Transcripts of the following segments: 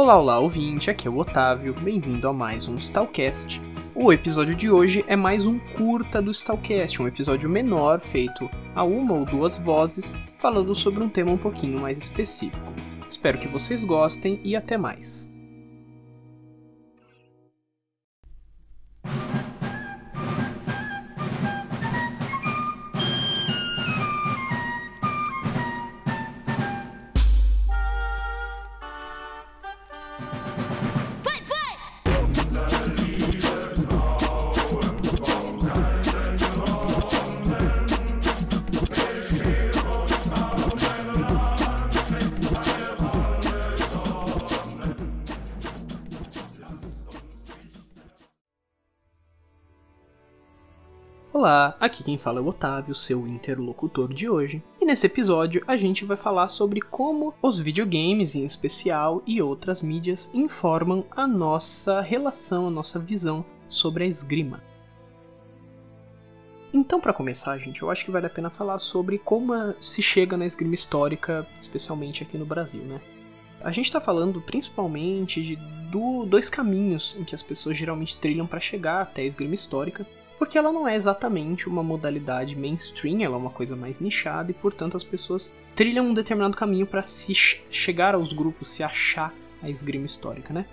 Olá, olá, ouvinte, aqui é o Otávio, bem-vindo a mais um Stalcast. O episódio de hoje é mais um curta do Stalcast, um episódio menor feito a uma ou duas vozes, falando sobre um tema um pouquinho mais específico. Espero que vocês gostem e até mais. Olá, aqui quem fala é o Otávio, seu interlocutor de hoje. E nesse episódio a gente vai falar sobre como os videogames em especial e outras mídias informam a nossa relação, a nossa visão sobre a esgrima. Então, para começar, gente, eu acho que vale a pena falar sobre como se chega na esgrima histórica, especialmente aqui no Brasil, né? A gente está falando principalmente de do, dois caminhos em que as pessoas geralmente trilham para chegar até a esgrima histórica, porque ela não é exatamente uma modalidade mainstream, ela é uma coisa mais nichada e, portanto, as pessoas trilham um determinado caminho para se chegar aos grupos, se achar a esgrima histórica, né?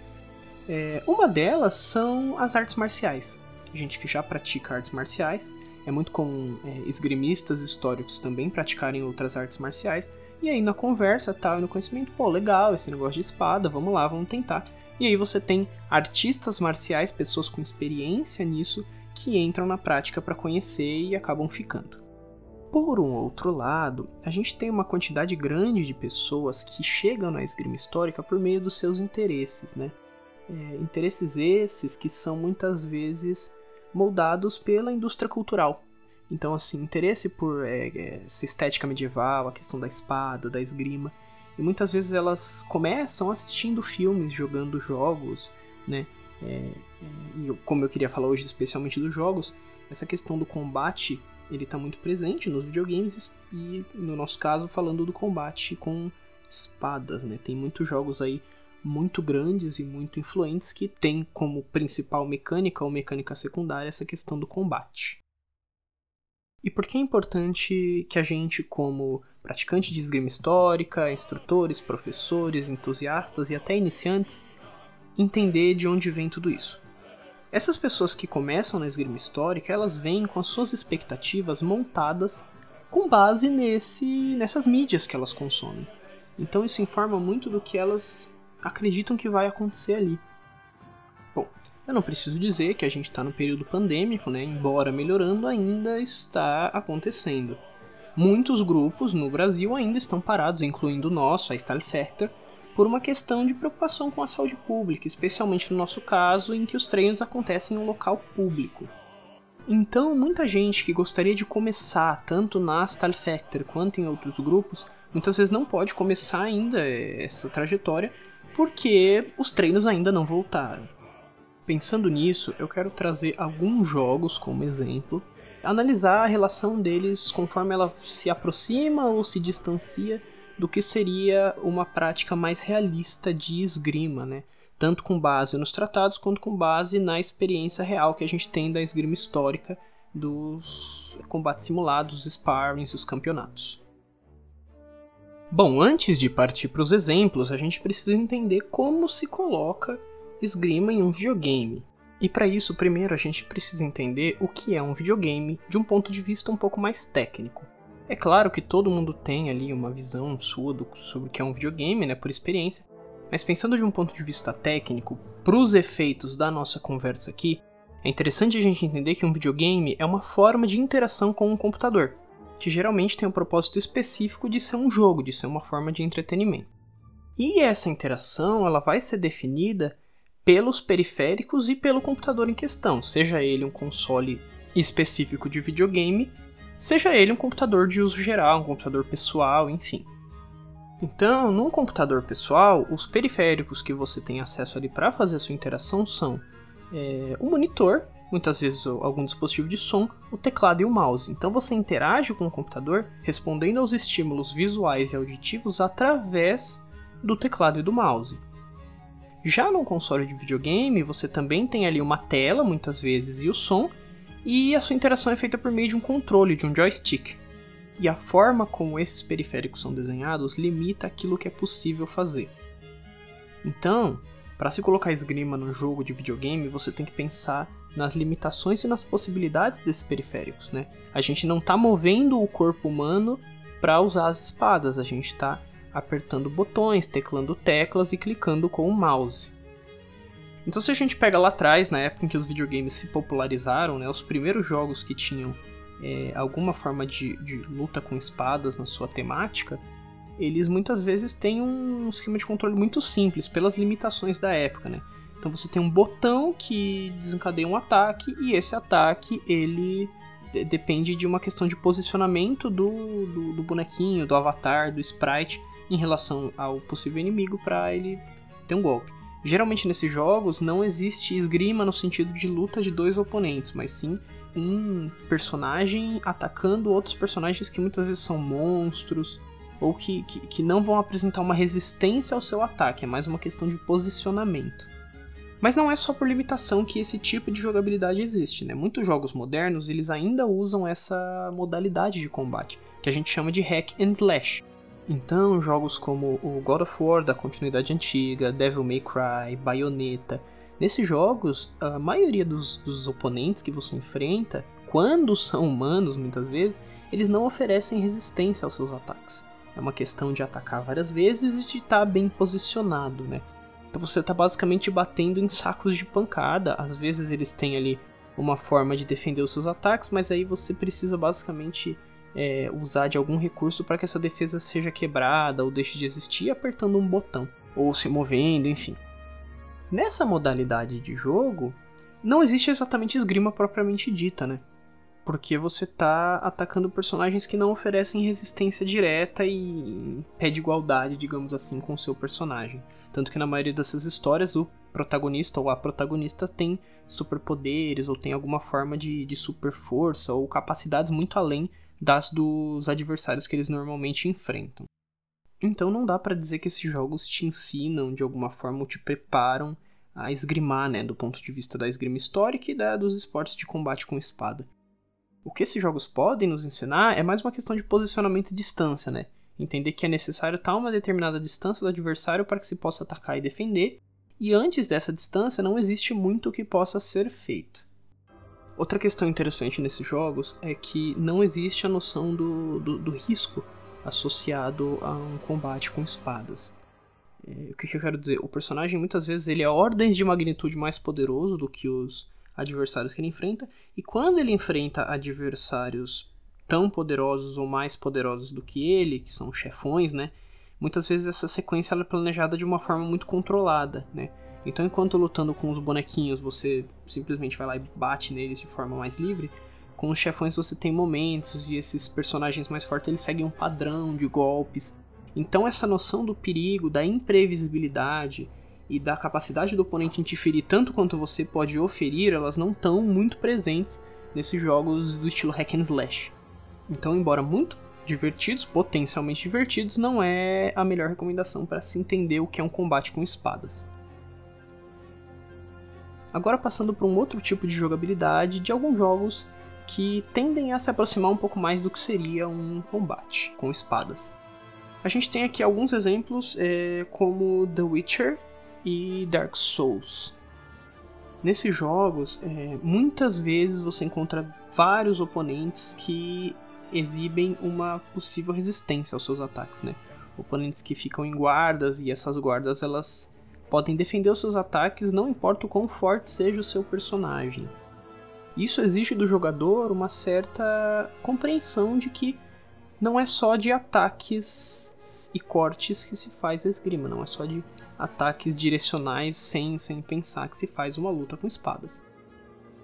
É, uma delas são as artes marciais. Gente que já pratica artes marciais, é muito comum é, esgrimistas históricos também praticarem outras artes marciais. E aí na conversa, tal, e no conhecimento, pô, legal, esse negócio de espada, vamos lá, vamos tentar. E aí você tem artistas marciais, pessoas com experiência nisso, que entram na prática para conhecer e acabam ficando. Por um outro lado, a gente tem uma quantidade grande de pessoas que chegam na esgrima histórica por meio dos seus interesses, né? É, interesses esses que são muitas vezes moldados pela indústria cultural. Então, assim, interesse por é, é, estética medieval, a questão da espada, da esgrima. E muitas vezes elas começam assistindo filmes, jogando jogos, né? É, é, e como eu queria falar hoje especialmente dos jogos, essa questão do combate ele está muito presente nos videogames e no nosso caso falando do combate com espadas, né? Tem muitos jogos aí muito grandes e muito influentes que tem como principal mecânica ou mecânica secundária essa questão do combate. E por que é importante que a gente, como praticante de esgrima histórica, instrutores, professores, entusiastas e até iniciantes, entender de onde vem tudo isso. Essas pessoas que começam na esgrima histórica, elas vêm com as suas expectativas montadas com base nesse, nessas mídias que elas consomem. Então isso informa muito do que elas acreditam que vai acontecer ali. Bom, eu não preciso dizer que a gente está no período pandêmico, né? Embora melhorando, ainda está acontecendo. Muitos grupos no Brasil ainda estão parados, incluindo o nosso, a Style Factor, por uma questão de preocupação com a saúde pública, especialmente no nosso caso, em que os treinos acontecem em um local público. Então, muita gente que gostaria de começar tanto na Style Factor quanto em outros grupos, muitas vezes não pode começar ainda essa trajetória porque os treinos ainda não voltaram. Pensando nisso, eu quero trazer alguns jogos como exemplo, analisar a relação deles conforme ela se aproxima ou se distancia do que seria uma prática mais realista de esgrima, né? Tanto com base nos tratados quanto com base na experiência real que a gente tem da esgrima histórica dos combates simulados, os sparrings os campeonatos. Bom, antes de partir para os exemplos, a gente precisa entender como se coloca esgrima em um videogame. E para isso, primeiro a gente precisa entender o que é um videogame de um ponto de vista um pouco mais técnico. É claro que todo mundo tem ali uma visão sua do, sobre o que é um videogame, né, por experiência, mas pensando de um ponto de vista técnico, para os efeitos da nossa conversa aqui, é interessante a gente entender que um videogame é uma forma de interação com um computador, que geralmente tem um propósito específico de ser um jogo, de ser uma forma de entretenimento. E essa interação ela vai ser definida pelos periféricos e pelo computador em questão, seja ele um console específico de videogame seja ele um computador de uso geral, um computador pessoal, enfim. Então, num computador pessoal, os periféricos que você tem acesso ali para fazer a sua interação são é, o monitor, muitas vezes algum dispositivo de som, o teclado e o mouse. Então você interage com o computador respondendo aos estímulos visuais e auditivos através do teclado e do mouse. Já no console de videogame, você também tem ali uma tela, muitas vezes, e o som, e a sua interação é feita por meio de um controle, de um joystick. E a forma como esses periféricos são desenhados limita aquilo que é possível fazer. Então, para se colocar esgrima no jogo de videogame, você tem que pensar nas limitações e nas possibilidades desses periféricos, né? A gente não está movendo o corpo humano para usar as espadas, a gente está apertando botões, teclando teclas e clicando com o mouse. Então se a gente pega lá atrás, na época em que os videogames se popularizaram, né, os primeiros jogos que tinham é, alguma forma de, de luta com espadas na sua temática, eles muitas vezes têm um esquema de controle muito simples, pelas limitações da época, né? Então você tem um botão que desencadeia um ataque e esse ataque ele depende de uma questão de posicionamento do, do, do bonequinho, do avatar, do sprite em relação ao possível inimigo para ele ter um golpe. Geralmente nesses jogos não existe esgrima no sentido de luta de dois oponentes, mas sim um personagem atacando outros personagens que muitas vezes são monstros ou que, que, que não vão apresentar uma resistência ao seu ataque, é mais uma questão de posicionamento. Mas não é só por limitação que esse tipo de jogabilidade existe, né? Muitos jogos modernos eles ainda usam essa modalidade de combate, que a gente chama de hack and slash. Então, jogos como o God of War da continuidade antiga, Devil May Cry, Bayonetta, nesses jogos, a maioria dos, dos oponentes que você enfrenta, quando são humanos muitas vezes, eles não oferecem resistência aos seus ataques. É uma questão de atacar várias vezes e de estar bem posicionado, né? Então você está basicamente batendo em sacos de pancada. Às vezes eles têm ali uma forma de defender os seus ataques, mas aí você precisa basicamente é, usar de algum recurso para que essa defesa seja quebrada ou deixe de existir apertando um botão ou se movendo, enfim. Nessa modalidade de jogo, não existe exatamente esgrima propriamente dita, né? Porque você tá atacando personagens que não oferecem resistência direta e pé de igualdade, digamos assim, com o seu personagem. Tanto que na maioria dessas histórias, o protagonista ou a protagonista tem superpoderes ou tem alguma forma de, de super força ou capacidades muito além das dos adversários que eles normalmente enfrentam. Então não dá para dizer que esses jogos te ensinam de alguma forma ou te preparam a esgrimar, né, do ponto de vista da esgrima histórica e da, dos esportes de combate com espada. O que esses jogos podem nos ensinar é mais uma questão de posicionamento e distância, né? Entender que é necessário estar a uma determinada distância do adversário para que se possa atacar e defender, e antes dessa distância não existe muito que possa ser feito. Outra questão interessante nesses jogos é que não existe a noção do, do, do risco associado a um combate com espadas. É, o que, que, eu quero dizer? O personagem muitas vezes ele é ordens de magnitude mais poderoso do que os adversários que ele enfrenta, e quando ele enfrenta adversários tão poderosos ou mais poderosos do que ele, que são chefões, né? Muitas vezes essa sequência é planejada de uma forma muito controlada, né? Então, enquanto lutando com os bonequinhos, você simplesmente vai lá e bate neles de forma mais livre, com os chefões você tem momentos e esses personagens mais fortes eles seguem um padrão de golpes. Então, essa noção do perigo, da imprevisibilidade e da capacidade do oponente interferir tanto quanto você pode oferir, elas não estão muito presentes nesses jogos do estilo hack and slash. Então, embora muito divertidos, potencialmente divertidos, não é a melhor recomendação para se entender o que é um combate com espadas. Agora passando para um outro tipo de jogabilidade de alguns jogos que tendem a se aproximar um pouco mais do que seria um combate com espadas. A gente tem aqui alguns exemplos, é, como The Witcher e Dark Souls. Nesses jogos, é, muitas vezes você encontra vários oponentes que exibem uma possível resistência aos seus ataques, né? Oponentes que ficam em guardas e essas guardas elas podem defender os seus ataques não importa o quão forte seja o seu personagem. Isso exige do jogador uma certa compreensão de que não é só de ataques e cortes que se faz a esgrima, não é só de ataques direcionais sem, sem pensar que se faz uma luta com espadas.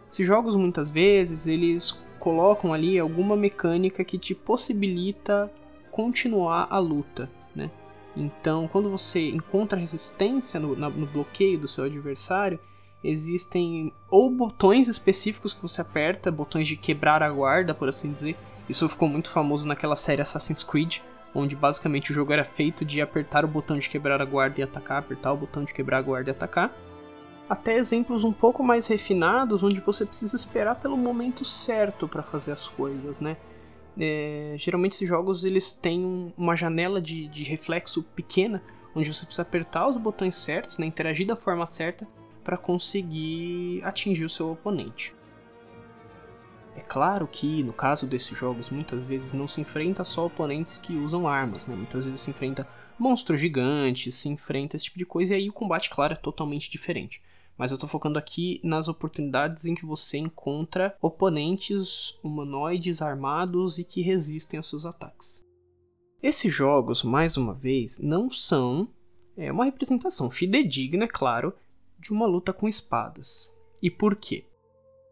Esses jogos muitas vezes eles colocam ali alguma mecânica que te possibilita continuar a luta, né? Então, quando você encontra resistência no, na, no bloqueio do seu adversário, existem ou botões específicos que você aperta, botões de quebrar a guarda, por assim dizer. Isso ficou muito famoso naquela série Assassin's Creed, onde basicamente o jogo era feito de apertar o botão de quebrar a guarda e atacar, apertar o botão de quebrar a guarda e atacar, até exemplos um pouco mais refinados, onde você precisa esperar pelo momento certo para fazer as coisas, né? É, geralmente esses jogos eles têm uma janela de, de reflexo pequena, onde você precisa apertar os botões certos, né, interagir da forma certa para conseguir atingir o seu oponente. É claro que, no caso desses jogos, muitas vezes não se enfrenta só oponentes que usam armas, né? muitas vezes se enfrenta monstros gigantes, se enfrenta esse tipo de coisa, e aí o combate, claro, é totalmente diferente mas eu estou focando aqui nas oportunidades em que você encontra oponentes humanoides armados e que resistem aos seus ataques. Esses jogos, mais uma vez, não são é, uma representação fidedigna, é claro, de uma luta com espadas. E por quê?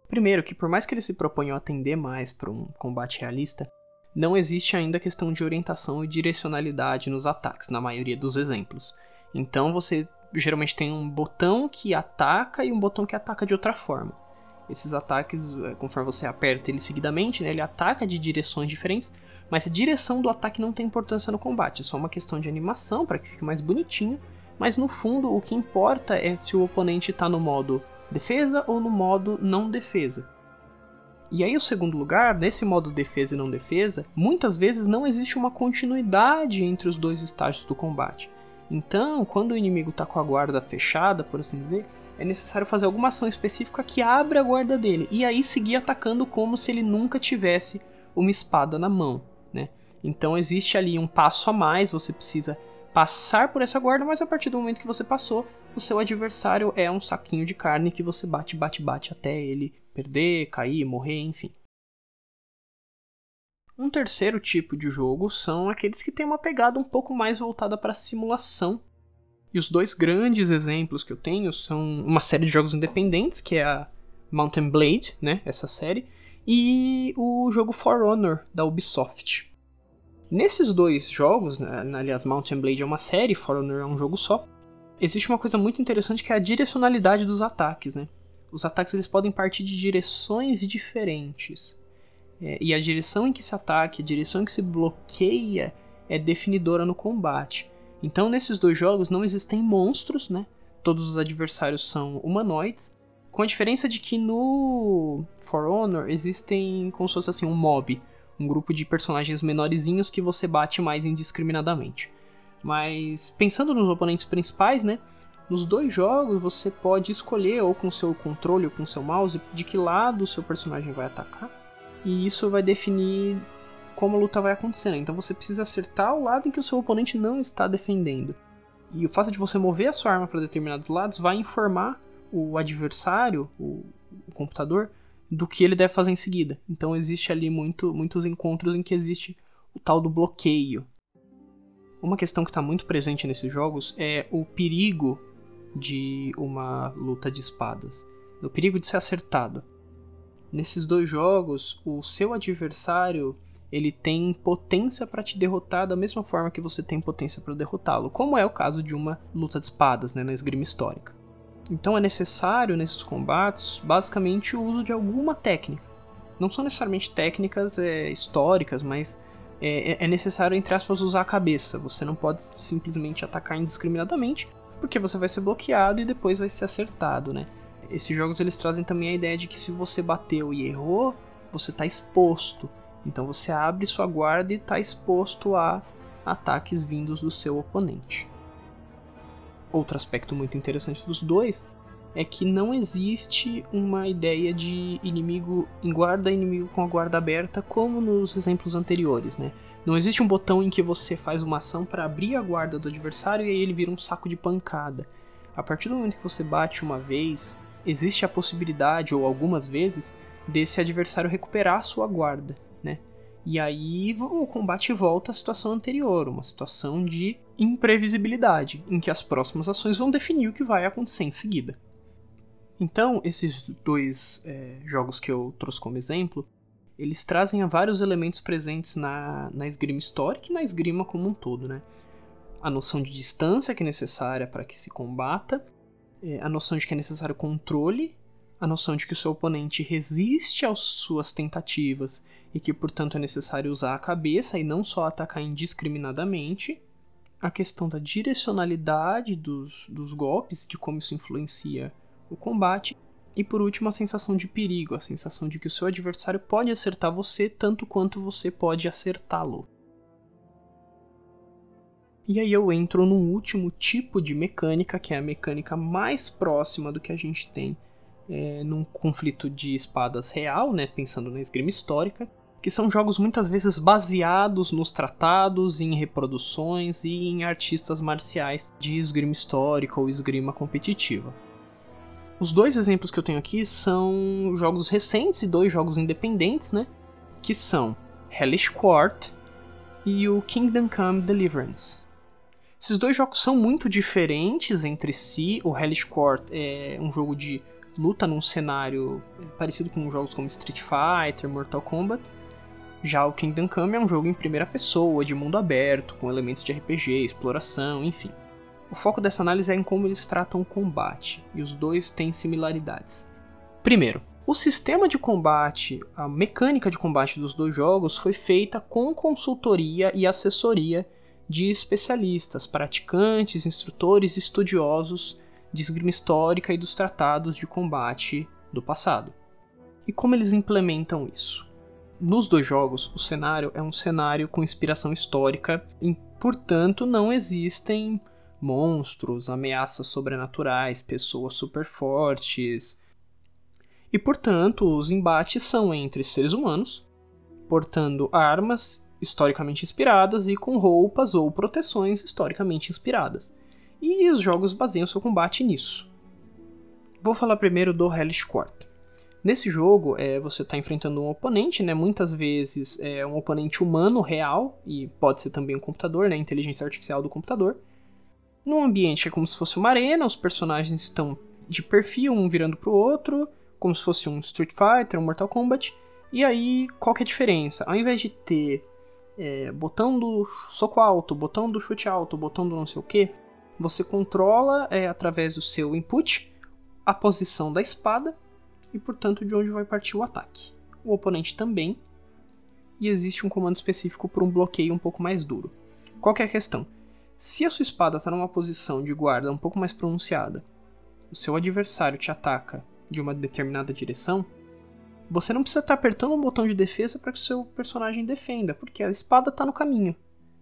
Primeiro, que por mais que eles se proponham atender mais para um combate realista, não existe ainda a questão de orientação e direcionalidade nos ataques, na maioria dos exemplos. Então você geralmente tem um botão que ataca e um botão que ataca de outra forma. Esses ataques, é, conforme você aperta ele seguidamente, né, ele ataca de direções diferentes, mas a direção do ataque não tem importância no combate, é só uma questão de animação para que fique mais bonitinho. Mas no fundo, o que importa é se o oponente está no modo defesa ou no modo não defesa. E aí, o segundo lugar, nesse modo defesa e não defesa, muitas vezes não existe uma continuidade entre os dois estágios do combate. Então, quando o inimigo está com a guarda fechada, por assim dizer, é necessário fazer alguma ação específica que abra a guarda dele e aí seguir atacando como se ele nunca tivesse uma espada na mão, né? Então existe ali um passo a mais, você precisa passar por essa guarda, mas a partir do momento que você passou, o seu adversário é um saquinho de carne que você bate, bate, bate até ele perder, cair, morrer, enfim. Um terceiro tipo de jogo são aqueles que têm uma pegada um pouco mais voltada para simulação. E os dois grandes exemplos que eu tenho são uma série de jogos independentes, que é a Mountain Blade, né, essa série, e o jogo For Honor da Ubisoft. Nesses dois jogos, né, aliás, Mountain Blade é uma série, For Honor é um jogo só, existe uma coisa muito interessante que é a direcionalidade dos ataques, né? Os ataques eles podem partir de direções diferentes. É, e a direção em que se ataca, a direção em que se bloqueia é definidora no combate. Então, nesses dois jogos não existem monstros, né? Todos os adversários são humanoides, com a diferença de que no For Honor existem como se fosse assim um mob, um grupo de personagens menorzinhos que você bate mais indiscriminadamente. Mas pensando nos oponentes principais, né? Nos dois jogos você pode escolher ou com seu controle ou com seu mouse de que lado o seu personagem vai atacar e isso vai definir como a luta vai acontecer. Né? Então você precisa acertar o lado em que o seu oponente não está defendendo. E o fato de você mover a sua arma para determinados lados vai informar o adversário, o, o, computador, do que ele deve fazer em seguida. Então existe ali muito, muitos encontros em que existe o tal do bloqueio. Uma questão que está muito presente nesses jogos é o perigo de uma luta de espadas, o perigo de ser acertado. Nesses dois jogos, o seu adversário ele tem potência para te derrotar da mesma forma que você tem potência para derrotá-lo, como é o caso de uma luta de espadas né, na esgrima histórica. Então é necessário nesses combates basicamente o uso de alguma técnica. Não são necessariamente técnicas é, históricas, mas é, é, é necessário, entre aspas, usar a cabeça. Você não pode simplesmente atacar indiscriminadamente, porque você vai ser bloqueado e depois vai ser acertado, né? Esses jogos eles trazem também a ideia de que se você bateu e errou, você está exposto. Então você abre sua guarda e está exposto a ataques vindos do seu oponente. Outro aspecto muito interessante dos dois é que não existe uma ideia de inimigo em guarda, inimigo com a guarda aberta, como nos exemplos anteriores, né? Não existe um botão em que você faz uma ação para abrir a guarda do adversário e aí ele vira um saco de pancada. A partir do momento que você bate uma vez, existe a possibilidade, ou algumas vezes, desse adversário recuperar sua guarda, né? E aí o combate volta à situação anterior, uma situação de imprevisibilidade, em que as próximas ações vão definir o que vai acontecer em seguida. Então, esses dois é, jogos que eu trouxe como exemplo, eles trazem vários elementos presentes na, na esgrima histórica e na esgrima como um todo, né? A noção de distância que é necessária para que se combata, é, a noção de que é necessário controle a noção de que o seu oponente resiste às suas tentativas e que, portanto, é necessário usar a cabeça e não só atacar indiscriminadamente, a questão da direcionalidade dos, dos golpes, de como isso influencia o combate, e por último, a sensação de perigo, a sensação de que o seu adversário pode acertar você tanto quanto você pode acertá-lo. E aí eu entro num último tipo de mecânica, que é a mecânica mais próxima do que a gente tem é, num conflito de espadas real, né, pensando na esgrima histórica, que são jogos muitas vezes baseados nos tratados, em reproduções e em artistas marciais de esgrima histórica ou esgrima competitiva. Os dois exemplos que eu tenho aqui são jogos recentes e dois jogos independentes, né? Que são Hellish Court e o Kingdom Come Deliverance. Esses dois jogos são muito diferentes entre si. O Hellish Court é um jogo de luta num cenário parecido com jogos como Street Fighter, Mortal Kombat. Já o Kingdom Come é um jogo em primeira pessoa, de mundo aberto, com elementos de RPG, exploração, enfim. O foco dessa análise é em como eles tratam o combate, e os dois têm similaridades. Primeiro, o sistema de combate, a mecânica de combate dos dois jogos foi feita com consultoria e assessoria de especialistas, praticantes, instrutores e estudiosos de esgrima histórica e dos tratados de combate do passado. E como eles implementam isso? Nos dois jogos, o cenário é um cenário com inspiração histórica e, portanto, não existem monstros, ameaças sobrenaturais, pessoas super fortes. E, portanto, os embates são entre seres humanos, portando armas historicamente inspiradas e com roupas ou proteções historicamente inspiradas. E os jogos baseiam seu combate nisso. Vou falar primeiro do Hellish Court. Nesse jogo, é, você está enfrentando um oponente, né? Muitas vezes é um oponente humano real, e pode ser também um computador, né? Inteligência artificial do computador. Num ambiente é como se fosse uma arena, os personagens estão de perfil, um virando pro outro, como se fosse um Street Fighter, um Mortal Kombat. E aí, qual que é a diferença? Ao invés de ter é, botão do soco alto, botão do chute alto, botão do não sei o que, você controla é, através do seu input a posição da espada e, portanto, de onde vai partir o ataque. O oponente também, e existe um comando específico para um bloqueio um pouco mais duro. Qual é a questão? Se a sua espada está numa posição de guarda um pouco mais pronunciada, o seu adversário te ataca de uma determinada direção, você não precisa estar apertando um botão de defesa para que o seu personagem defenda, porque a espada está no caminho.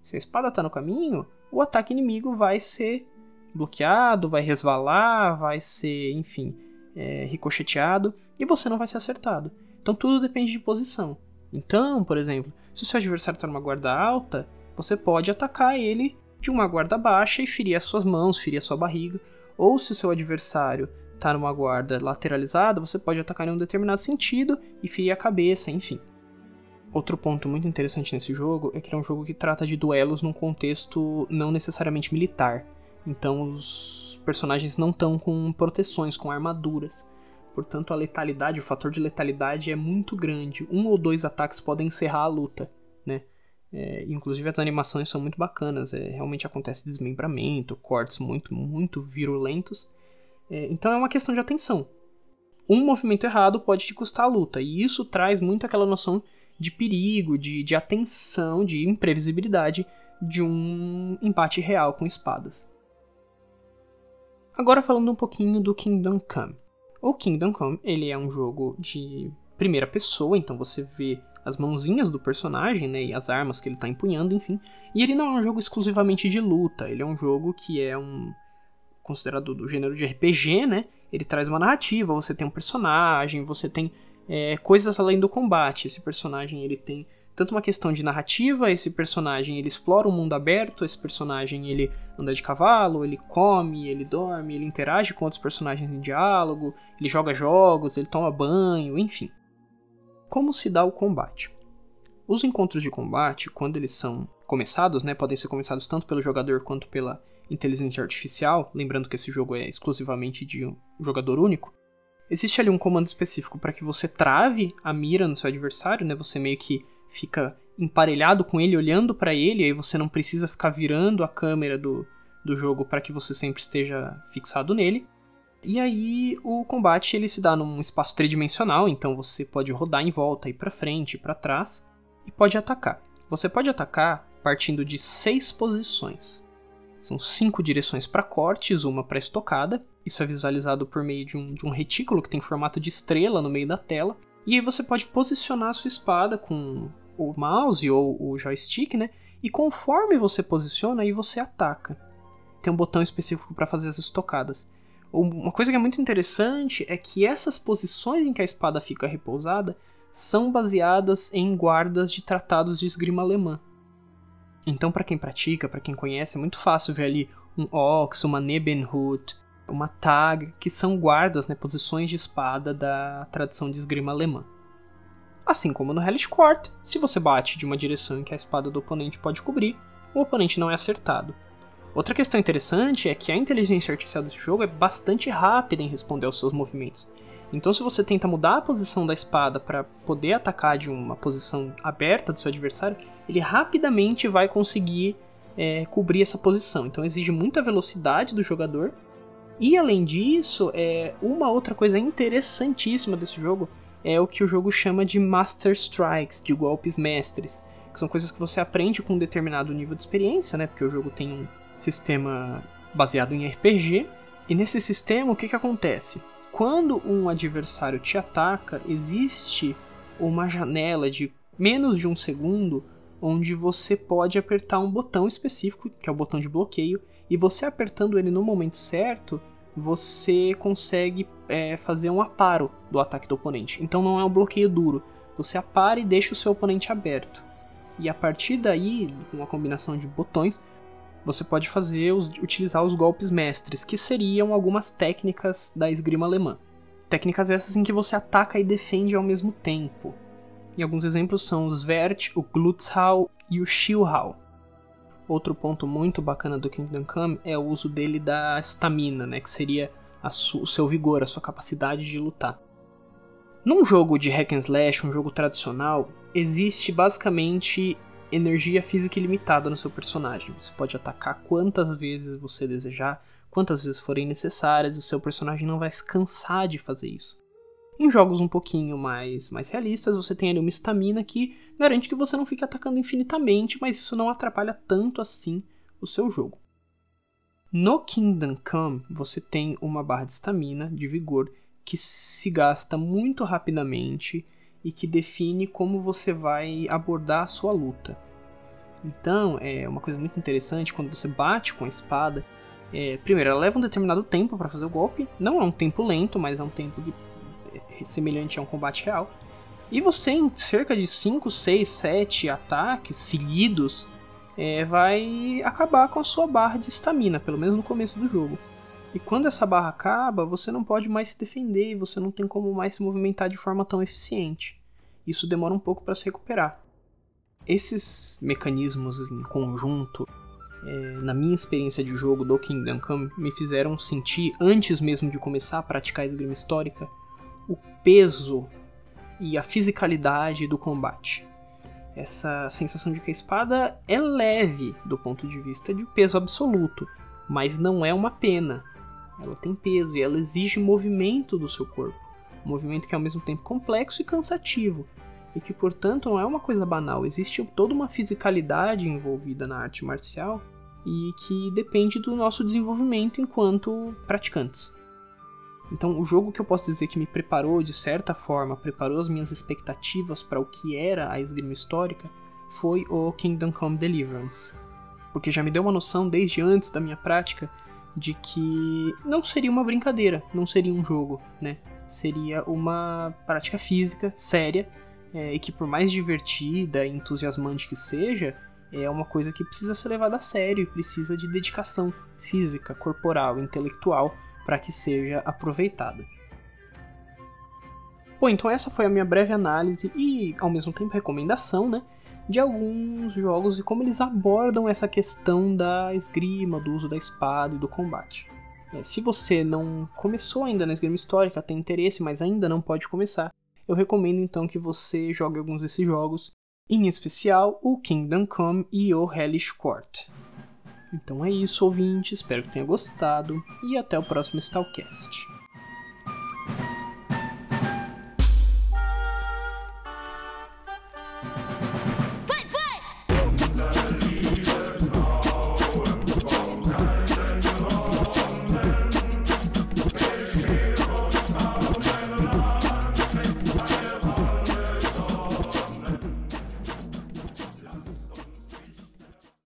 Se a espada está no caminho, o ataque inimigo vai ser bloqueado, vai resvalar, vai ser, enfim, é, ricocheteado e você não vai ser acertado. Então tudo depende de posição. Então, por exemplo, se o seu adversário está numa guarda alta, você pode atacar ele de uma guarda baixa e ferir as suas mãos, ferir a sua barriga. Ou se o seu adversário está numa guarda lateralizada, você pode atacar em um determinado sentido e ferir a cabeça, enfim. Outro ponto muito interessante nesse jogo é que é um jogo que trata de duelos num contexto não necessariamente militar. Então os personagens não estão com proteções, com armaduras. Portanto, a letalidade, o fator de letalidade é muito grande. Um ou dois ataques podem encerrar a luta, né? É, inclusive as animações são muito bacanas. É, realmente acontece desmembramento, cortes muito, muito virulentos. É, então é uma questão de atenção. Um movimento errado pode te custar a luta, e isso traz muito aquela noção de perigo, de, de atenção, de imprevisibilidade de um empate real com espadas. Agora falando um pouquinho do Kingdom Come. O Kingdom Come, ele é um jogo de primeira pessoa, então você vê as mãozinhas do personagem, né, e as armas que ele está empunhando, enfim. E ele não é um jogo exclusivamente de luta, ele é um jogo que é um considerado do gênero de RPG, né? Ele traz uma narrativa, você tem um personagem, você tem é, coisas além do combate. Esse personagem ele tem tanto uma questão de narrativa, esse personagem ele explora um mundo aberto, esse personagem ele anda de cavalo, ele come, ele dorme, ele interage com outros personagens em diálogo, ele joga jogos, ele toma banho, enfim. Como se dá o combate? Os encontros de combate, quando eles são começados, né, podem ser começados tanto pelo jogador quanto pela inteligência artificial, lembrando que esse jogo é exclusivamente de um jogador único, existe ali um comando específico para que você trave a mira no seu adversário, né? Você meio que fica emparelhado com ele, olhando para ele, aí você não precisa ficar virando a câmera do, do jogo para que você sempre esteja fixado nele. E aí o combate ele se dá num espaço tridimensional, então você pode rodar em volta, ir para frente, para trás e pode atacar. Você pode atacar partindo de seis posições. São cinco direções para cortes, uma para estocada. Isso é visualizado por meio de um, de um retículo que tem formato de estrela no meio da tela. E aí você pode posicionar a sua espada com o mouse ou o joystick, né? E conforme você posiciona, aí você ataca. Tem um botão específico para fazer as estocadas. Uma coisa que é muito interessante é que essas posições em que a espada fica repousada são baseadas em guardas de tratados de esgrima alemã. Então, para quem pratica, para quem conhece, é muito fácil ver ali um Ox, uma Nebenhut, uma Tag, que são guardas, né, posições de espada da tradição de esgrima alemã. Assim como no Hellish Court, se você bate de uma direção em que a espada do oponente pode cobrir, o oponente não é acertado. Outra questão interessante é que a inteligência artificial desse jogo é bastante rápida em responder aos seus movimentos. Então, se você tenta mudar a posição da espada para poder atacar de uma posição aberta do seu adversário, ele rapidamente vai conseguir é, cobrir essa posição. Então, exige muita velocidade do jogador. E além disso, é, uma outra coisa interessantíssima desse jogo é o que o jogo chama de Master Strikes, de golpes mestres, que são coisas que você aprende com um determinado nível de experiência, né? Porque o jogo tem um sistema baseado em RPG. E nesse sistema, o que, que acontece? Quando um adversário te ataca, existe uma janela de menos de um segundo onde você pode apertar um botão específico, que é o botão de bloqueio, e você apertando ele no momento certo, você consegue é, fazer um aparo do ataque do oponente. Então não é um bloqueio duro, você apara e deixa o seu oponente aberto. E a partir daí, com uma combinação de botões, você pode fazer os, utilizar os golpes mestres, que seriam algumas técnicas da esgrima alemã. Técnicas essas em que você ataca e defende ao mesmo tempo. E alguns exemplos são o Svert, o Glutzhau e o Schilhau. Outro ponto muito bacana do Kingdom Come é o uso dele da estamina, né, que seria o seu vigor, a sua capacidade de lutar. Num jogo de hack and slash, um jogo tradicional, existe basicamente energia física ilimitada no seu personagem. Você pode atacar quantas vezes você desejar, quantas vezes forem necessárias, e o seu personagem não vai se cansar de fazer isso. Em jogos um pouquinho mais, mais realistas, você tem ali uma estamina que garante que você não fique atacando infinitamente, mas isso não atrapalha tanto assim o seu jogo. No Kingdom Come, você tem uma barra de estamina, de vigor, que se gasta muito rapidamente e que define como você vai abordar a sua luta. Então, é uma coisa muito interessante quando você bate com a espada. É, primeiro, ela leva um determinado tempo para fazer o golpe. Não é um tempo lento, mas é um tempo é semelhante a um combate real. E você, em cerca de 5, 6, 7 ataques seguidos, é, vai acabar com a sua barra de estamina, pelo menos no começo do jogo. E quando essa barra acaba, você não pode mais se defender e você não tem como mais se movimentar de forma tão eficiente. Isso demora um pouco para se recuperar. Esses mecanismos em conjunto, é, na minha experiência de jogo do Kingdom Come, me fizeram sentir, antes mesmo de começar a praticar a esgrima histórica, o peso e a fisicalidade do combate. Essa sensação de que a espada é leve do ponto de vista de peso absoluto, mas não é uma pena. Ela tem peso e ela exige movimento do seu corpo. Um movimento que é ao mesmo tempo complexo e cansativo. E que, portanto, não é uma coisa banal. Existe toda uma fisicalidade envolvida na arte marcial e que depende do nosso desenvolvimento enquanto praticantes. Então, o jogo que eu posso dizer que me preparou de certa forma, preparou as minhas expectativas para o que era a esgrima histórica, foi o Kingdom Come Deliverance. Porque já me deu uma noção desde antes da minha prática de que não seria uma brincadeira, não seria um jogo, né? Seria uma prática física séria é, e que por mais divertida e entusiasmante que seja, é uma coisa que precisa ser levada a sério e precisa de dedicação física, corporal, intelectual para que seja aproveitada. Bom, então essa foi a minha breve análise e ao mesmo tempo recomendação, né? de alguns jogos e como eles abordam essa questão da esgrima, do uso da espada e do combate. É, se você não começou ainda na esgrima histórica, tem interesse, mas ainda não pode começar, eu recomendo então que você jogue alguns desses jogos, em especial o Kingdom Come e o Hellish Court. Então é isso, ouvinte. Espero que tenha gostado. E até o próximo Stalcast.